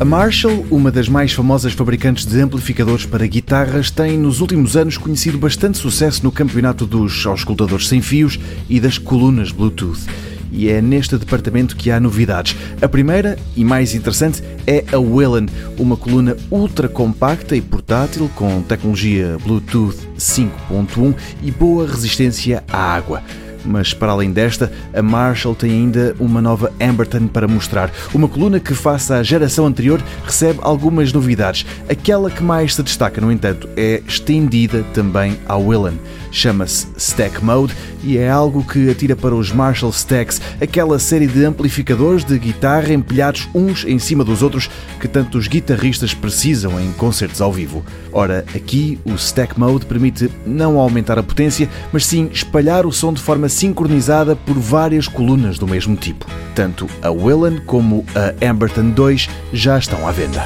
A Marshall, uma das mais famosas fabricantes de amplificadores para guitarras, tem nos últimos anos conhecido bastante sucesso no campeonato dos auscultadores sem fios e das colunas Bluetooth. E é neste departamento que há novidades. A primeira e mais interessante é a Willen, uma coluna ultra compacta e portátil com tecnologia Bluetooth 5.1 e boa resistência à água. Mas para além desta, a Marshall tem ainda uma nova Amberton para mostrar. Uma coluna que, face à geração anterior, recebe algumas novidades. Aquela que mais se destaca, no entanto, é estendida também à Willen. Chama-se Stack Mode e é algo que atira para os Marshall Stacks, aquela série de amplificadores de guitarra empilhados uns em cima dos outros que tantos guitarristas precisam em concertos ao vivo. Ora, aqui o Stack Mode permite não aumentar a potência, mas sim espalhar o som de forma sincronizada por várias colunas do mesmo tipo. Tanto a Willen como a Amberton 2 já estão à venda.